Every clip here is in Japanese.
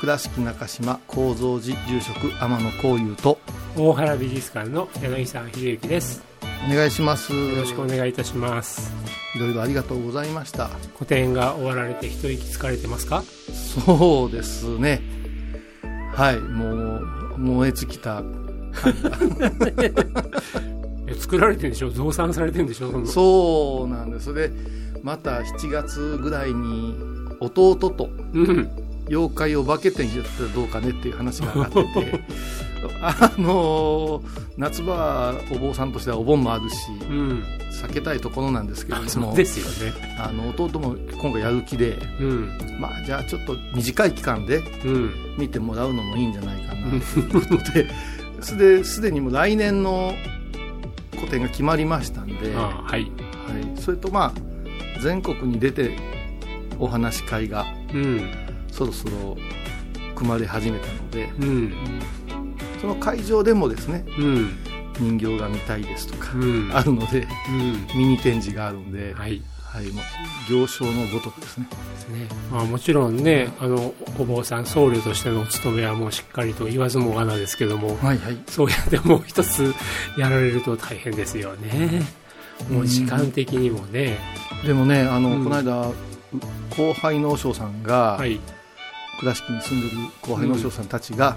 倉敷中島幸三寺住職天野幸雄と大原美術館の柳沢秀幸です。お願いします。よろしくお願いいたします。いろいろありがとうございました。個展が終わられて一息つかれてますか？そうですね。はいもう燃え尽きた。え作られてるんでしょ？増産されてるんでしょ？そうなんです。でまた7月ぐらいに弟とうん妖怪お化け展やったらどうかねっていう話が上がって。てあの夏場はお坊さんとしてはお盆もあるしうん。避けたいところなんですけれあども。そうですよね。あの弟も今回やる気でうん。まあじゃあちょっと短い期間でうん。見てもらうのもいいんじゃないかなということで。すですでにもう来年の個展が決まりましたんで、はあはい。い、それとまあ全国に出てお話し会がうんそろそろ組まれ始めたのでうん。その会場でもですねうん。人形が見たいですとかうん。あるのでうん。ミニ展示があるんで、はい。はい、もう行商のごとくですね。ですね。まあ、もちろんねあのお坊さん僧侶としてのお務めはもうしっかりと言わずもがなですけどもはいはい。そうやってもう一つやられると大変ですよね。もう時間的にもね。でもねあの、うん。この間後輩の和尚さんが、はい倉敷に住んでる後輩の和尚さんたちが、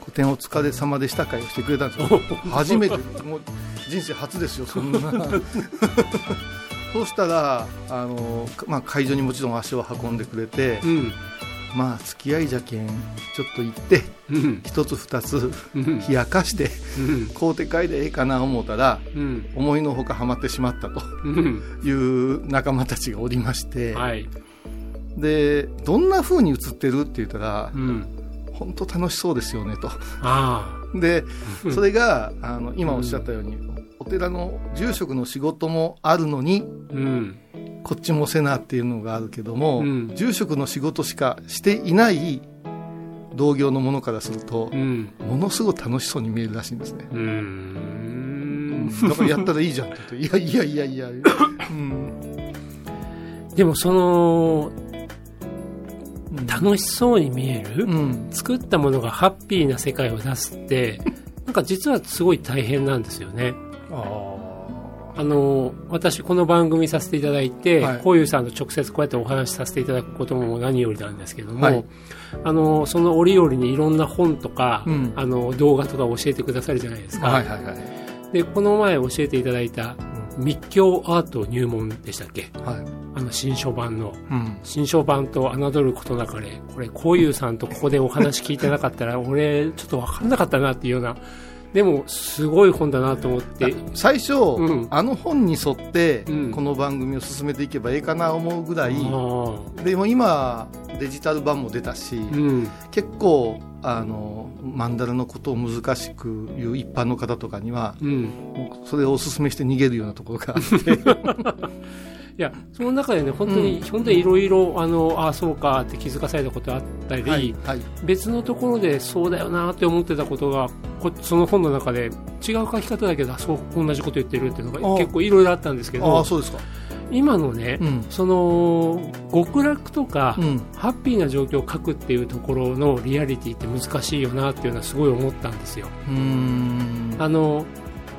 個展お疲れ様でした会をしてくれたんですよ。初めて。もう人生初ですよそんな。そ うしたらあの、まあ、会場にもちろん足を運んでくれて、うん。まあ付き合いじゃけんちょっと行ってうん。一つ二つうん。冷やかしてうん。買うて帰でええかな思ったらうん。思いのほかハマってしまったとうん。いう仲間たちがおりまして、はいでどんな風に映ってるって言ったらうん。本当楽しそうですよねと。あでうん。それがあの今おっしゃったように、お寺の住職の仕事もあるのにあうん。こっちもせなっていうのがあるけども、うん。住職の仕事しかしていない同業のものからするとう、ん。ものすごい楽しそうに見えるらしいんですね。うーん。だからやったらいいじゃんって言って、いやいやいやいや、うん、でもその楽しそうに見える、うん、作ったものがハッピーな世界を出すって なんか実はすごい大変なんですよね。あの私この番組させていただいてはい。こういうさんと直接こうやってお話しさせていただくことも何よりなんですけども、はい。あのその折々にいろんな本とか、うん。あの動画とか教えてくださるじゃないですか、はいはいはい。でこの前教えていただいた密教アート入門でしたっけ？はい。あの新書版の。うん。新書版と侮ることなかれ。これこういうさんとここでお話聞いてなかったら 俺ちょっと分かんなかったなっていうような。でもすごい本だなと思って。最初、うん。あの本に沿って、うん。この番組を進めていけばいいかな思うぐらい、あでも今デジタル版も出たし、ーうん。結構あのマンダラのことを難しく言う一般の方とかにはそれをお勧めして逃げるようなところがあって いやその中でね本当に、本当にいろいろあのああそうかって気づかされたことあったり、はい、はい、別のところでそうだよなって思ってたことがこその本の中で違う書き方だけどあそう同じこと言ってるっていうのがあ。結構いろいろあったんですけあどあそうですか。今のね、うん。その極楽とか、うん。ハッピーな状況を書くっていうところのリアリティって難しいよなっていうのはすごい思ったんですよ。あの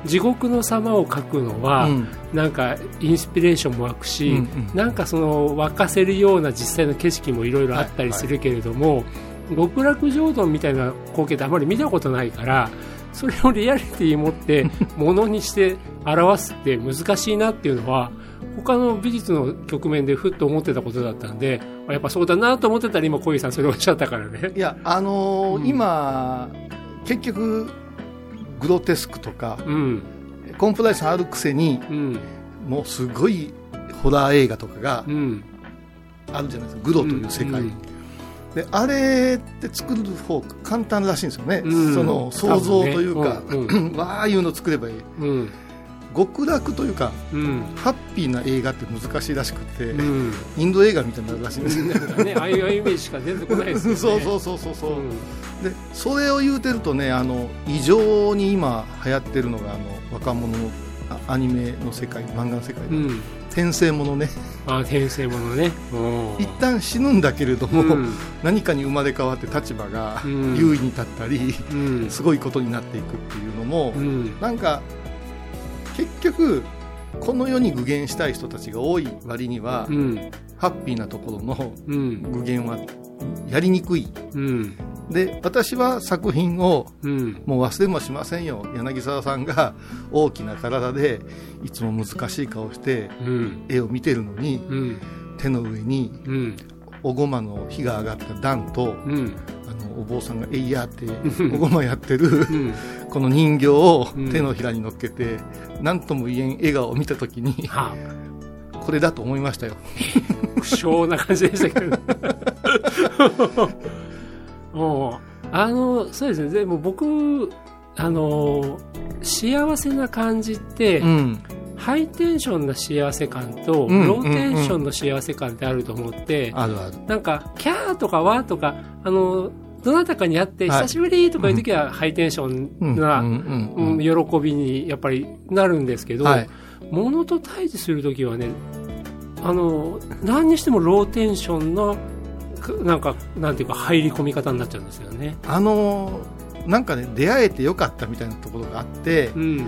地獄の様を書くのは、うん。なんかインスピレーションも湧くし、うんうん。なんかその沸かせるような実際の景色もいろいろあったりするけれども、極楽浄土みたいな光景ってあまり見たことないから それをリアリティ持ってものにして表すって難しいなっていうのは他の美術の局面でふっと思ってたことだったんでやっぱそうだなと思ってたら今小井さんそれをおっしゃったからね。いやあのーうん。今結局グロテスクとかうん。コンプライアンスあるくせにうん。もうすごいホラー映画とかがうん。あるじゃないですか。グロという世界、うん。であれって作る方簡単らしいんですよね、うん。その想像というか、多分 わあいうの作ればいい。うん。極楽というかうん。ハッピーな映画って難しいらしくて、うん。インド映画みたいになるらしいんですよ。ね。ああいうイメージしか出てこないですよね。そうそうそうそうそう、うん。でそれを言うてるとねあの異常に今流行ってるのがあの若者のあアニメの世界漫画の世界で、うん。転生ものね。あ転生ものね。うん一旦死ぬんだけれども、うん。何かに生まれ変わって立場がうん。優位に立ったり、うん。すごいことになっていくっていうのも、うん。なんか結局この世に具現したい人たちが多い割には、うん。ハッピーなところのうん。具現はやりにくい。うんで私は作品をうん。もう忘れもしませんよ。柳沢さんが 大きな体でいつも難しい顔してうん。絵を見てるのにうん。手の上にうん。おごまの火が上がった段とうん。あのお坊さんが「えいや」ってん。おごまやってるうん。この人形をうん。手のひらに乗っけて何とも言えん笑顔を見た時にはこれだと思いましたよ。不詳な感じでしたけど もうあのそうですね。でも僕あの幸せな感じって、うん。ハイテンションな幸せ感と、うん。ローテンションの幸せ感ってあると思って、あるある。なんか、キャーとかわーとか、あの、どなたかに会って、はい。久しぶりとかいう時はハイテンションな、喜びにやっぱりなるんですけど、はい。ものと対峙するときはね、あの、何にしてもローテンションの、かなんか、なんていうか、入り込み方になっちゃうんですよね。あのなんかね出会えてよかったみたいなところがあってうん。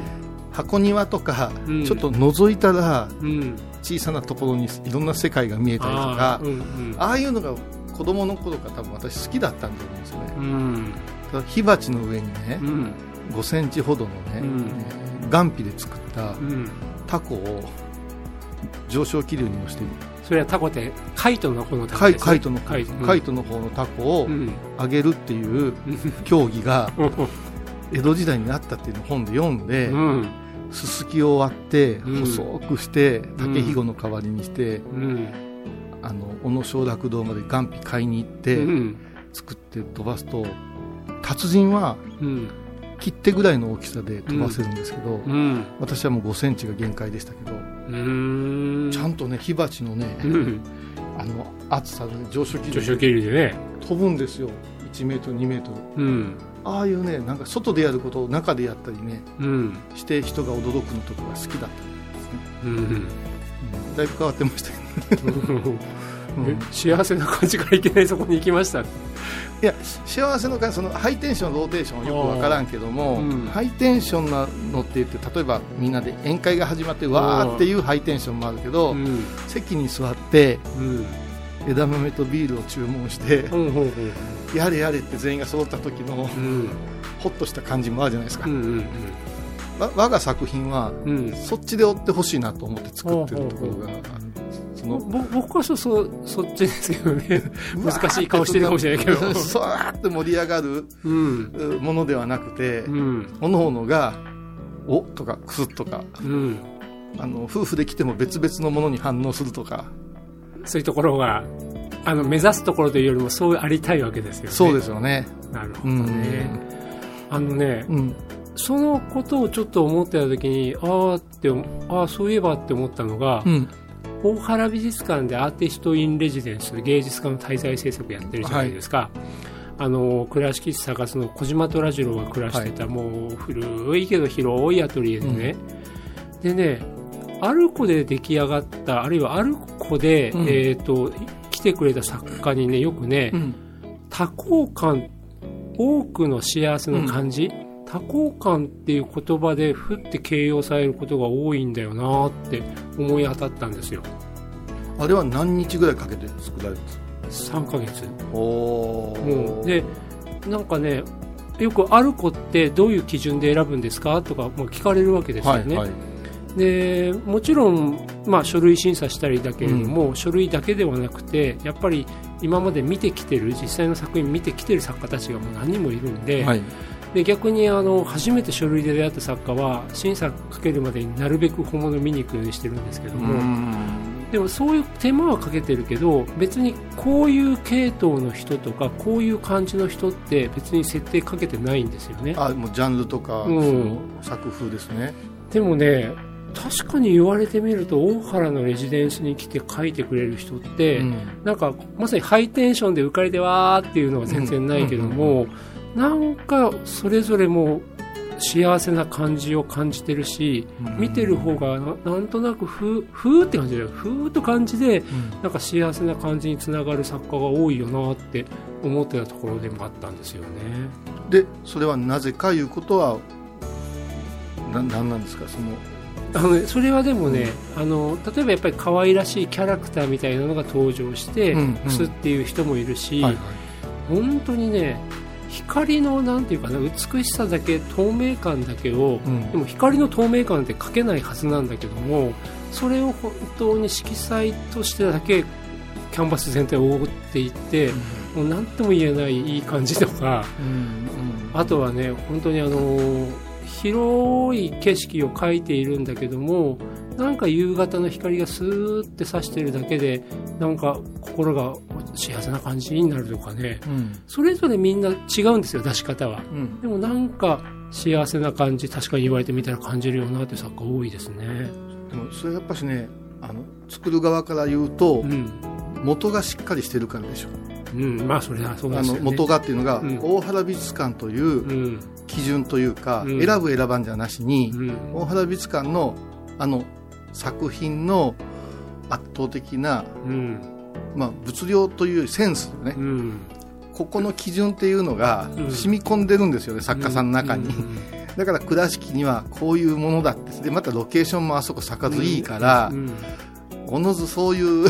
箱庭とかうんちょっと覗いたらうん。小さなところにいろんな世界が見えたりとかあーうんうん。ああいうのが子供の頃から多分私好きだったんだと思うんですよねうん。ただ火鉢の上にねうん。5センチほどのね、うんえー岩皮で作ったうん。タコを上昇気流に乗せてそれはタコって、カイトの方のタコです、ね。カイトのカイト。カイトの方のタコをうん。上げるっていう競技が 江戸時代にあったっていうのを本で読んで、うん。すすきを割ってうん細くして竹ひごの代わりにして、うん。あの小野小楽堂まで岩皮買いに行って、うん。作って飛ばすと達人はうん。切手ぐらいの大きさで飛ばせるんですけど、うん。私はもう5センチが限界でしたけど、うん。ちゃんとね火鉢のね、うん。あの厚さで、ね、上昇気流でね。飛ぶんですよ1メートル2メートルうん。ああいうねなんか外でやることを中でやったりねうん。して人が驚くのとかが好きだったんですね、うん。うんだいぶ変わってましたけど、うんえ幸せな感じからいきなりそこに行きました。いや幸せの感じそのハイテンションローテーションはよく分からんけども、うんハイテンションなのって言って例えばみんなで宴会が始まってわーっていうハイテンションもあるけど、うん。席に座ってうん。枝豆とビールを注文して、うん。うん。やれやれって全員が揃った時のうん。ホッとした感じもあるじゃないですか、うん。わ我が作品はうん。そっちで追ってほしいなと思って作ってるところがあるそのぼ僕はそそそっちですけどね。難しい顔してるかもしれないけど。そわーって盛り上がるうん。うものではなくて、うん。おのおのが「お」とか「くす」とかうん。あの夫婦で来ても別々のものに反応するとか。そういうところがあの目指すところというよりもそうありたいわけですよね。そうですよね。なるほどね。あのねうん。そのことをちょっと思ってた時にああってああそういえばって思ったのが、うん大原美術館でアーティスト・イン・レジデンス芸術家の滞在制作やってるじゃないですか、あの倉敷市探すの小島虎次郎が暮らしてた、もう古いけど広いアトリエでね、でねアルコで出来上がったあるいはアルコで、うん。えー、と来てくれた作家にねよくね、うん。多幸感多くの幸せの感じ、多幸感っていう言葉でふって形容されることが多いんだよなって思い当たったんですよ。あれは何日ぐらいかけて作られるんですか3ヶ月。おもうでなんかねよくある子ってどういう基準で選ぶんですかとかも聞かれるわけですよね。はいでもちろん、まあ、書類審査したりだけれども、書類だけではなくてやっぱり今まで見てきてる実際の作品見てきてる作家たちがもう何人もいるんで,、はいで逆にあの初めて書類で出会った作家は審査かけるまでになるべく本物見に行くようにしてるんですけども、でもそういう手間はかけてるけど別にこういう系統の人とかこういう感じの人って別に設定かけてないんですよね。あもうジャンルとか、うん。作風ですね。でもね確かに言われてみると大原のレジデンスに来て書いてくれる人って、うん。なんかまさにハイテンションで浮かれてわーっていうのは全然ないけども、なんかそれぞれも幸せな感じを感じてるし、うん。見てる方がななんとなくふーふーって感じだよふーっと感じでなんか幸せな感じにつながる作家が多いよなって思ってたところでもあったんですよね。でそれはなぜかいうことはななんなんですか？そのあのね、それはでもね、あの例えばやっぱり可愛らしいキャラクターみたいなのが登場して、うんうん。っていう人もいるし、はい。本当にね光のなんていうかな美しさだけ透明感だけを、うん。でも光の透明感って描けないはずなんだけどもそれを本当に色彩としてだけキャンバス全体を覆っていって、もう何とも言えないいい感じとかうん。あとはね本当にあの広い景色を描いているんだけどもなんか夕方の光がスーって差してるだけでなんか心が幸せな感じになるとかね。うん。それぞれみんな違うんですよ出し方は。うん。でもなんか幸せな感じ確かに言われてみたら感じるよなって作家多いですね。でもそれやっぱしねあの作る側から言うと、うん、元がしっかりしてるからでしょ。うん、まあそれはそうであすよね。の元がっていうのが、うん。大原美術館といううん。基準というか、うん。選ぶ選ばんじゃなしに、うん。大原美術館のあの作品の圧倒的な、うん。まあ、物量というセンスよね、うん。ここの基準っていうのがうん。染み込んでるんですよね、作家さんの中に、うん。だから倉敷にはこういうものだって。でまたロケーションもあそこ坂津いいからう、ん。おのずそういう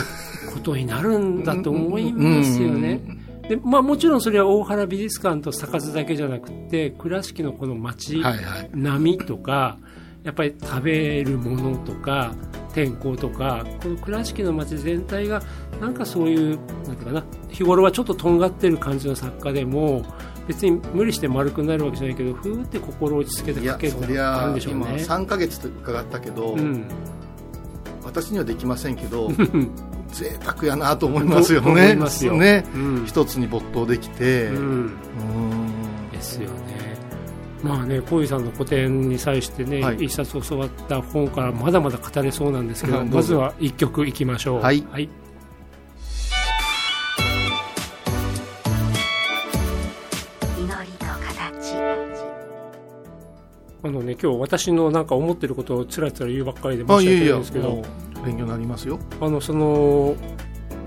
ことになるんだと思いますよね。でまあ、もちろんそれは大原美術館と坂津だけじゃなくて倉敷のこの街、はいはい。波とかやっぱり食べるものとか天候とかこの倉敷の街全体がなんかそういうなんていうかな日頃はちょっととんがってる感じの作家でも別に無理して丸くなるわけじゃないけどふーって心を落ち着けて書けるそりのがあるんでしょうね。3ヶ月と伺ったけど、うん。私にはできませんけど贅沢やなと思いますよね。ね。うん。一つに没頭できて、ううんん。ですよね。まあね、小井さんの個展に際してね、はい。一冊教わった本からまだまだ語れそうなんですけど、は いどまずは一曲いきましょう。はい。はい。祈りと形あのね、今日私のなんか思ってることをつらつら言うばっかりで申し訳ないんですけど、勉強になりますよ、あの、その、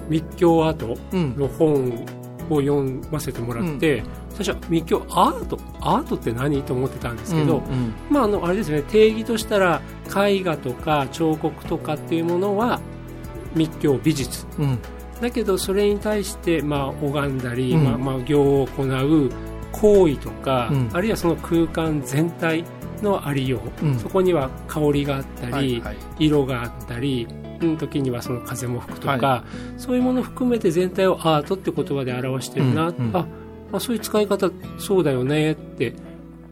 密教アートうん。の本を読ませてもらって、最初は密教アートアートって何と思ってたんですけど、うんまあ、あのあれですね定義としたら絵画とか彫刻とかっていうものは密教美術。うん。だけどそれに対して、まあ、拝んだり、うん。まあまあ、行を行う行為とか、うん。あるいはその空間全体のありよう、うん。そこには香りがあったり、はいはい。色があったり、うん、時にはその風も吹くとか、はそういうものを含めて全体をアートって言葉で表してるな、うんうん。ああそういう使い方そうだよねって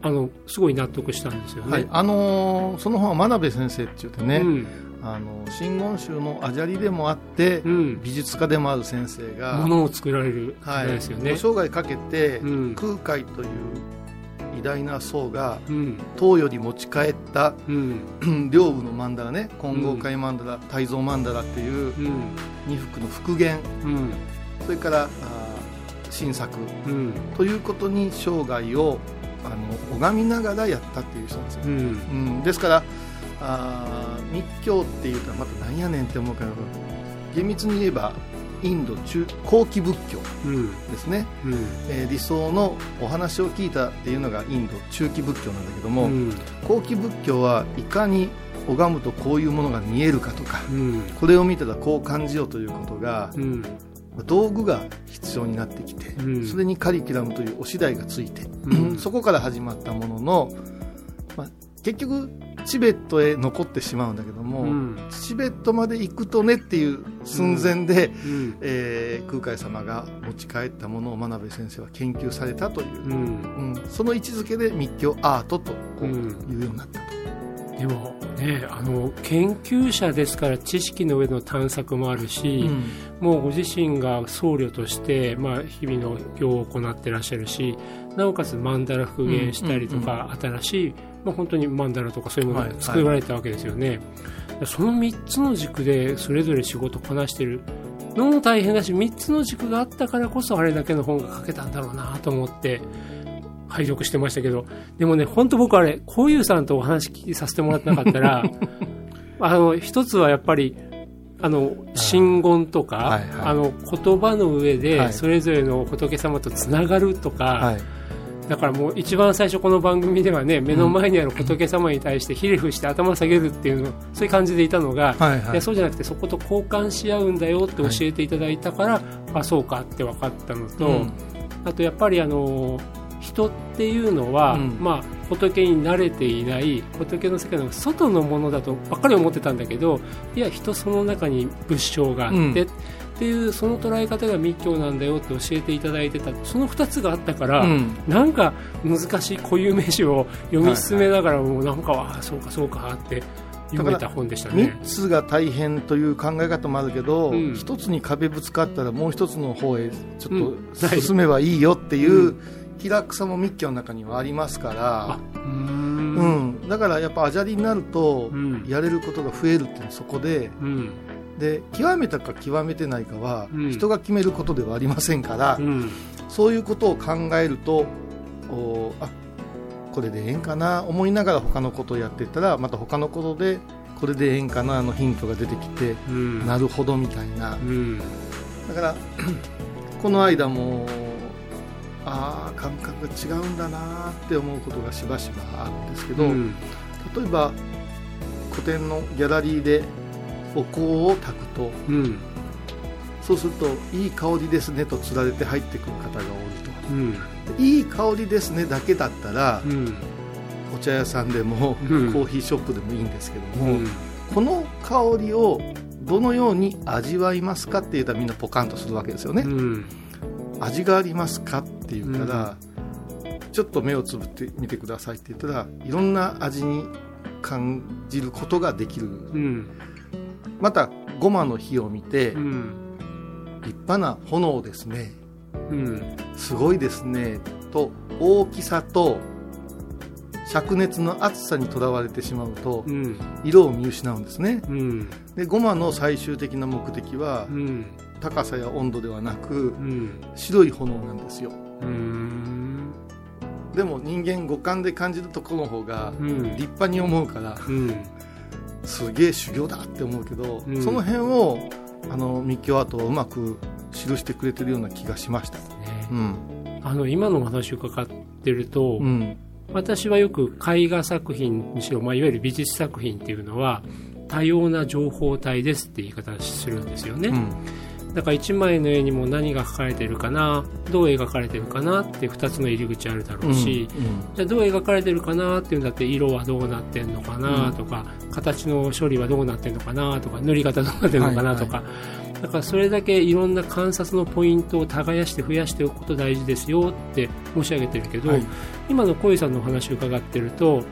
あのすごい納得したんですよね。はい。あのーその本は真鍋先生って言ってね、うん。あの真言宗のあじゃりでもあって、うん、美術家でもある先生が、ものを作られる時はい代ですよね。ご生涯かけて、うん。空海という偉大な僧がうん。唐より持ち帰ったうん。両部の曼荼羅ね。金剛界曼荼羅大蔵曼荼羅っていううん。二幅の復元。うん。それから新作。うん。ということに生涯をあの拝みながらやったっていう人なんですよ、うん。うん、ですからあー密教っていうとまた何やねんって思うけど厳密に言えばインド中後期仏教うんですね、うん。えー理想のお話を聞いたっていうのがインド中期仏教なんだけども、うん。後期仏教はいかに拝むとこういうものが見えるかとかうん。これを見たらこう感じようということがうん。道具が必要になってきて、うん。それにカリキュラムというお次第がついて、うん。そこから始まったものの、まあ、結局チベットへ残ってしまうんだけども、うん。チベットまで行くとねっていう寸前で、うん。えー空海様が持ち帰ったものを真鍋先生は研究されたという、うん。うん。その位置づけで密教アートとこううんいうようになったと。でもねあの研究者ですから知識の上の探索もあるし、もうご自身が僧侶として、まあ、日々の行を行ってらっしゃるしなおかつ曼荼羅復元したりとか、新しい、まあ、本当に曼荼羅とかそういうものをはい作られたわけですよね、その3つの軸でそれぞれ仕事をこなしてるのも大変だし3つの軸があったからこそあれだけの本が書けたんだろうなと思って拝読してましたけど。でもね本当僕あれこういうさんとお話聞きさせてもらってなかったら あの一つはやっぱりあの真言とか、はいはい。あの言葉の上はでい。それぞれの仏様とつながるとか、はいだからもう一番最初この番組ではね目の前にある仏様に対してひれ伏して頭下げるっていうのそういう感じでいたのが、はいはい。いやそうじゃなくてそこと交換し合うんだよって教えていただいたから、あそうかって分かったのと、うん。あとやっぱりあの人っていうのは、うん。まあ、仏に慣れていない仏の世界の外のものだとばっかり思ってたんだけどいや人その中に仏性があって、うんっていうその捉え方が密教なんだよって教えていただいてたその2つがあったから、うん。なんか難しい固有名詞を読み進めながらもなんか、ああそうかそうかって読めた本でしたね。3。つが大変という考え方もあるけど、うん。一つに壁ぶつかったらもう一つの方へちょうん。っと進めばいいよっていうう気楽さも密教の中にはありますから。あ、うん。ん、だからやっぱアジャリになるとうん。やれることが増えるっていうのはそこでうんで極めたか極めてないかはうん。人が決めることではありませんから、うん。そういうことを考えるとおあこれでええんかな思いながら他のことをやっていったらまた他のことでこれでええんかなのヒントが出てきてうん。なるほどみたいな。うん。だから この間もああ感覚が違うんだなって思うことがしばしばあるんですけど、うん。例えば古典のギャラリーでお香を焚くと。うん。そうするといい香りですねとつられて入ってくる方が多いうん。といい香りですねだけだったらうん。お茶屋さんでもうん。コーヒーショップでもいいんですけども、うん。この香りをどのように味わいますかって言ったらみんなポカンとするわけですよね、うん。味がありますかって言ったら、ちょっと目をつぶってみてくださいって言ったらいろんな味に感じることができる。うんまたごまの火を見て、うん。立派な炎ですね。うん。すごいですね。と大きさと灼熱の熱さにとらわれてしまうとうん。色を見失うんですね。うん。でごまの最終的な目的はうん。高さや温度ではなくうん。白い炎なんですよ。うん。でも人間五感で感じるところの方がうん。立派に思うからうんすげえ修行だって思うけど、うん。その辺をあの密教アートはうまく記してくれてるような気がしました、ね。うん。あの今のお話を伺ってると、うん。私はよく絵画作品にしろ、まあ、いわゆる美術作品っていうのは多様な情報体ですって言い方をするんですよね、うんだから1枚の絵にも何が描かれてるかなどう描かれてるかなって2つの入り口あるだろうし、じゃあどう描かれてるかなっていうんだって色はどうなってんのかなとか、形の処理はどうなってんのかなとか塗り方どうなってんのかなとか、だからそれだけいろんな観察のポイントを耕して増やしておくこと大事ですよって申し上げてるけど、はい。今の小井さんのお話を伺ってると、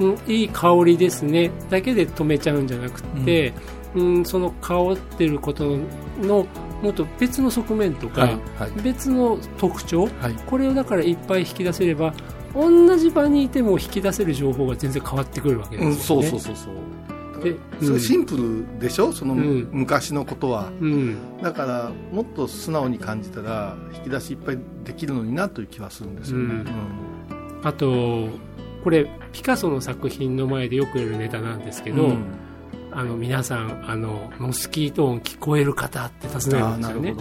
うん、いい香りですねだけで止めちゃうんじゃなくて、うんその香ってることのもっと別の側面とか、別の特徴はい。これをだからいっぱい引き出せれば同じ場にいても引き出せる情報が全然変わってくるわけうん、ですよね。そうそうそうそう。ですごいシンプルでしょ？その、うん。昔のことは。うん。だからもっと素直に感じたら引き出しいっぱいできるのになという気はするんですよね、うん。あとこれピカソの作品の前でよくやるネタなんですけど、うんあの皆さんあのモスキート音聞こえる方って尋ねるんですよね。ね、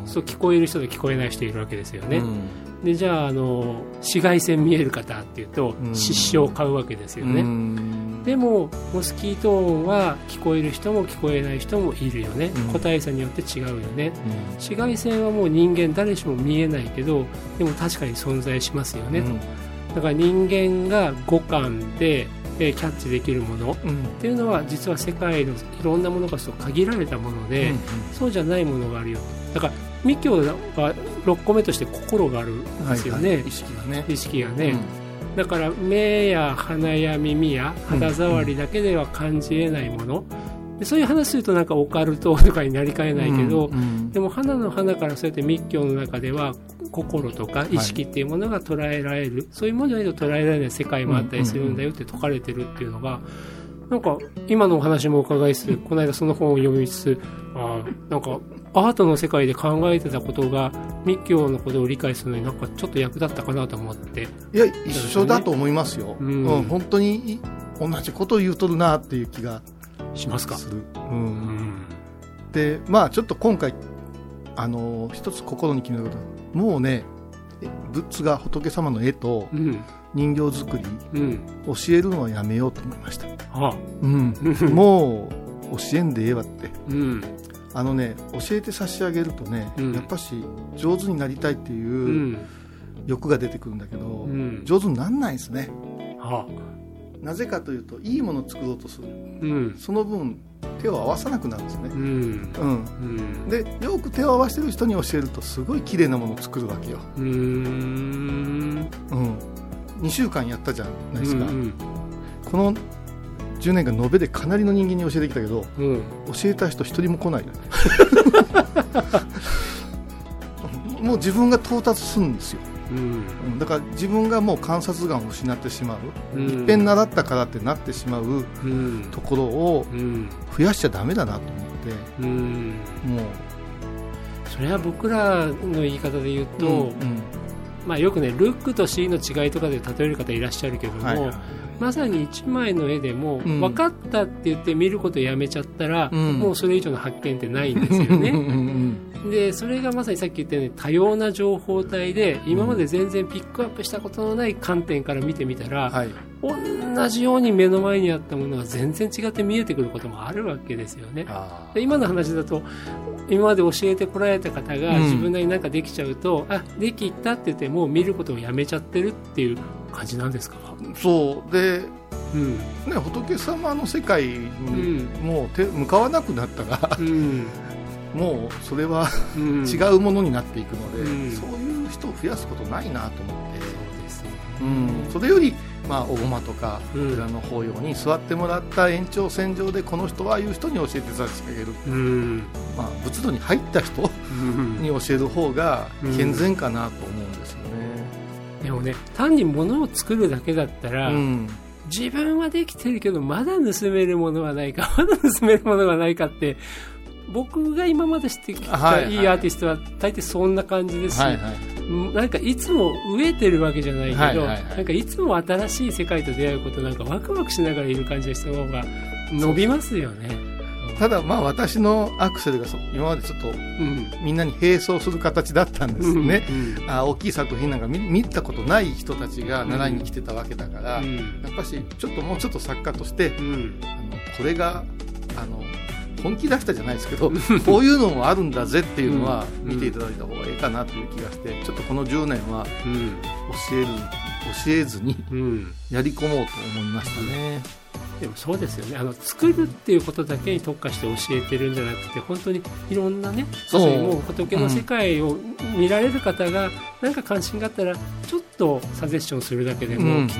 うん。そう聞こえる人と聞こえない人いるわけですよね、うん。でじゃああの紫外線見える方っていうとうん。失笑を買うわけですよね、うん。でもモスキート音は聞こえる人も聞こえない人もいるよね、うん。個体差によって違うよね。紫外線はもう人間誰しも見えないけどでも確かに存在しますよね、うん。だから人間が五感でえーキャッチできるもの。っうん。ていうのは実は世界のいろんなものがそう限られたもので、そうじゃないものがあるよ。だから密教は6個目として心があるんですよね、はいはい。意識がね。意識がね、だから目や鼻や耳や肌触りだけでは感じえないもの、でそういう話するとなんかオカルトとかになりかねないけど、うんうん。でも花の花からそうやって密教の中では心とか意識っていうものが捉えられる、そういうものじゃないと捉えられない世界もあったりするんだよって説かれてるっていうのが、なんか今のお話も伺いつつこの間その本を読みつつあーなんかアートの世界で考えてたことが密教のことを理解するのになんかちょっと役立ったかなと思って。いや一緒だと思いますよ、うん。うん本当に同じことを言うとるなっていう気がしますか？する、う、うん。んでまあちょっと今回あの一つ心に決めたこと。はもうねえ仏が仏様の絵とうん。人形作りうん。教えるのはやめようと思いました、あうん、もう教えんでええわって。うん。あのね教えて差し上げるとね、うん。やっぱし上手になりたいってういうん。欲が出てくるんだけど、うん。上手になんないですね。あなぜかというといいものを作ろうとする。うん。その分手を合わさなくなるんですね。う、ん。うん、うん。でよく手を合わせてる人に教えるとすごい綺麗なものを作るわけよ、うーん。うん、2週間やったじゃないですか、うんこの10年間延べでかなりの人間に教えてきたけどうん。うん教えた人一人も来ない もう自分が到達するんですよ、うん。うんだから自分がもう観察眼を失ってしまう、うん。いっぺん習ったからってなってしまううん。ところをうん。増やしちゃダメだなと思って。うん。もう。それは僕らの言い方で言うと、うんまあ、よくねルックと C の違いとかで例える方いらっしゃるけども、はいはい。まさに1枚の絵でも、うん。分かったって言って見ることをやめちゃったら、うん。もうそれ以上の発見ってないんですよね。んでそれがまさにさっき言ったように多様な情報体で今まで全然ピックアップしたことのない観点から見てみたら、はい。同じように目の前にあったものが全然違って見えてくることもあるわけですよね。あで今の話だと今まで教えてこられた方がうん。自分なりになんかできちゃうと、あできたって言ってもう見ることをやめちゃってるっていう感じなんですか、ーそう。で、うん。ね、仏様の世界うにんもう手向かわなくなったらうん。もうそれはうん、違うものになっていくので、うん。そういう人を増やすことないなと思って、そうですね。うん、それより、まあ、おごまとかうん。寺の法要に座ってもらった延長線上でこの人はああいう人に教えて差し上げる、うん。まあ、仏道に入った人うん。に教える方が健全かなと思うんですよね。でもね単に物を作るだけだったら、うん。自分はできてるけどまだ盗めるものはないか まだ盗めるものがないかって僕が今まで知ってきたいいアーティストは大抵そんな感じですし、はいはい。うんなんかいつも飢えてるわけじゃないけど、はいはいはい。なんかいつも新しい世界と出会うことなんかワクワクしながらいる感じの人の方が伸びますよね。ただまあ私のアクセルがそ今までちょっとうん。みんなに並走する形だったんですよね、うんあ大きい作品なんか見見たことない人たちが習いに来てたわけだから、うん。やっぱしちょっともうちょっと作家としてうん。あのこれが本気出したじゃないですけど こういうのもあるんだぜっていうのはうん。見ていただいた方がいいかなという気がしてちょっとこの10年はうん。教える教えずにうんやり込もうと思いましたね。でもそうですよねあの作るっていうことだけに特化して教えてるんじゃなくて本当にいろんなねそうもう仏の世界を見られる方がなんか関心があったらちょっとサジェッションするだけでも、うんきっ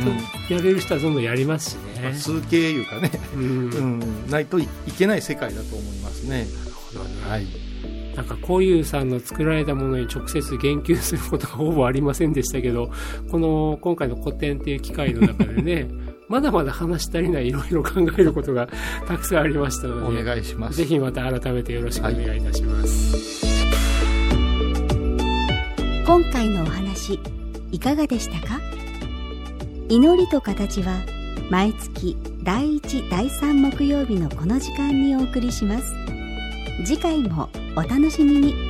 とやれる人はどんどんやりますしね。数形いうかね、うんうん、ないといけない世界だと思いますね。はい。なんかこういうさんの作られたものに直接言及することがほぼありませんでしたけどこの今回の個展っていう機会の中でね まだまだ話し足りないいろいろ考えることがたくさんありましたのおで願いします。ぜひまた改めてよろしくお願いいたします。今回のお話いかがでしたか？祈りと形は毎月第1第3木曜日のこの時間にお送りします次回もお楽しみに。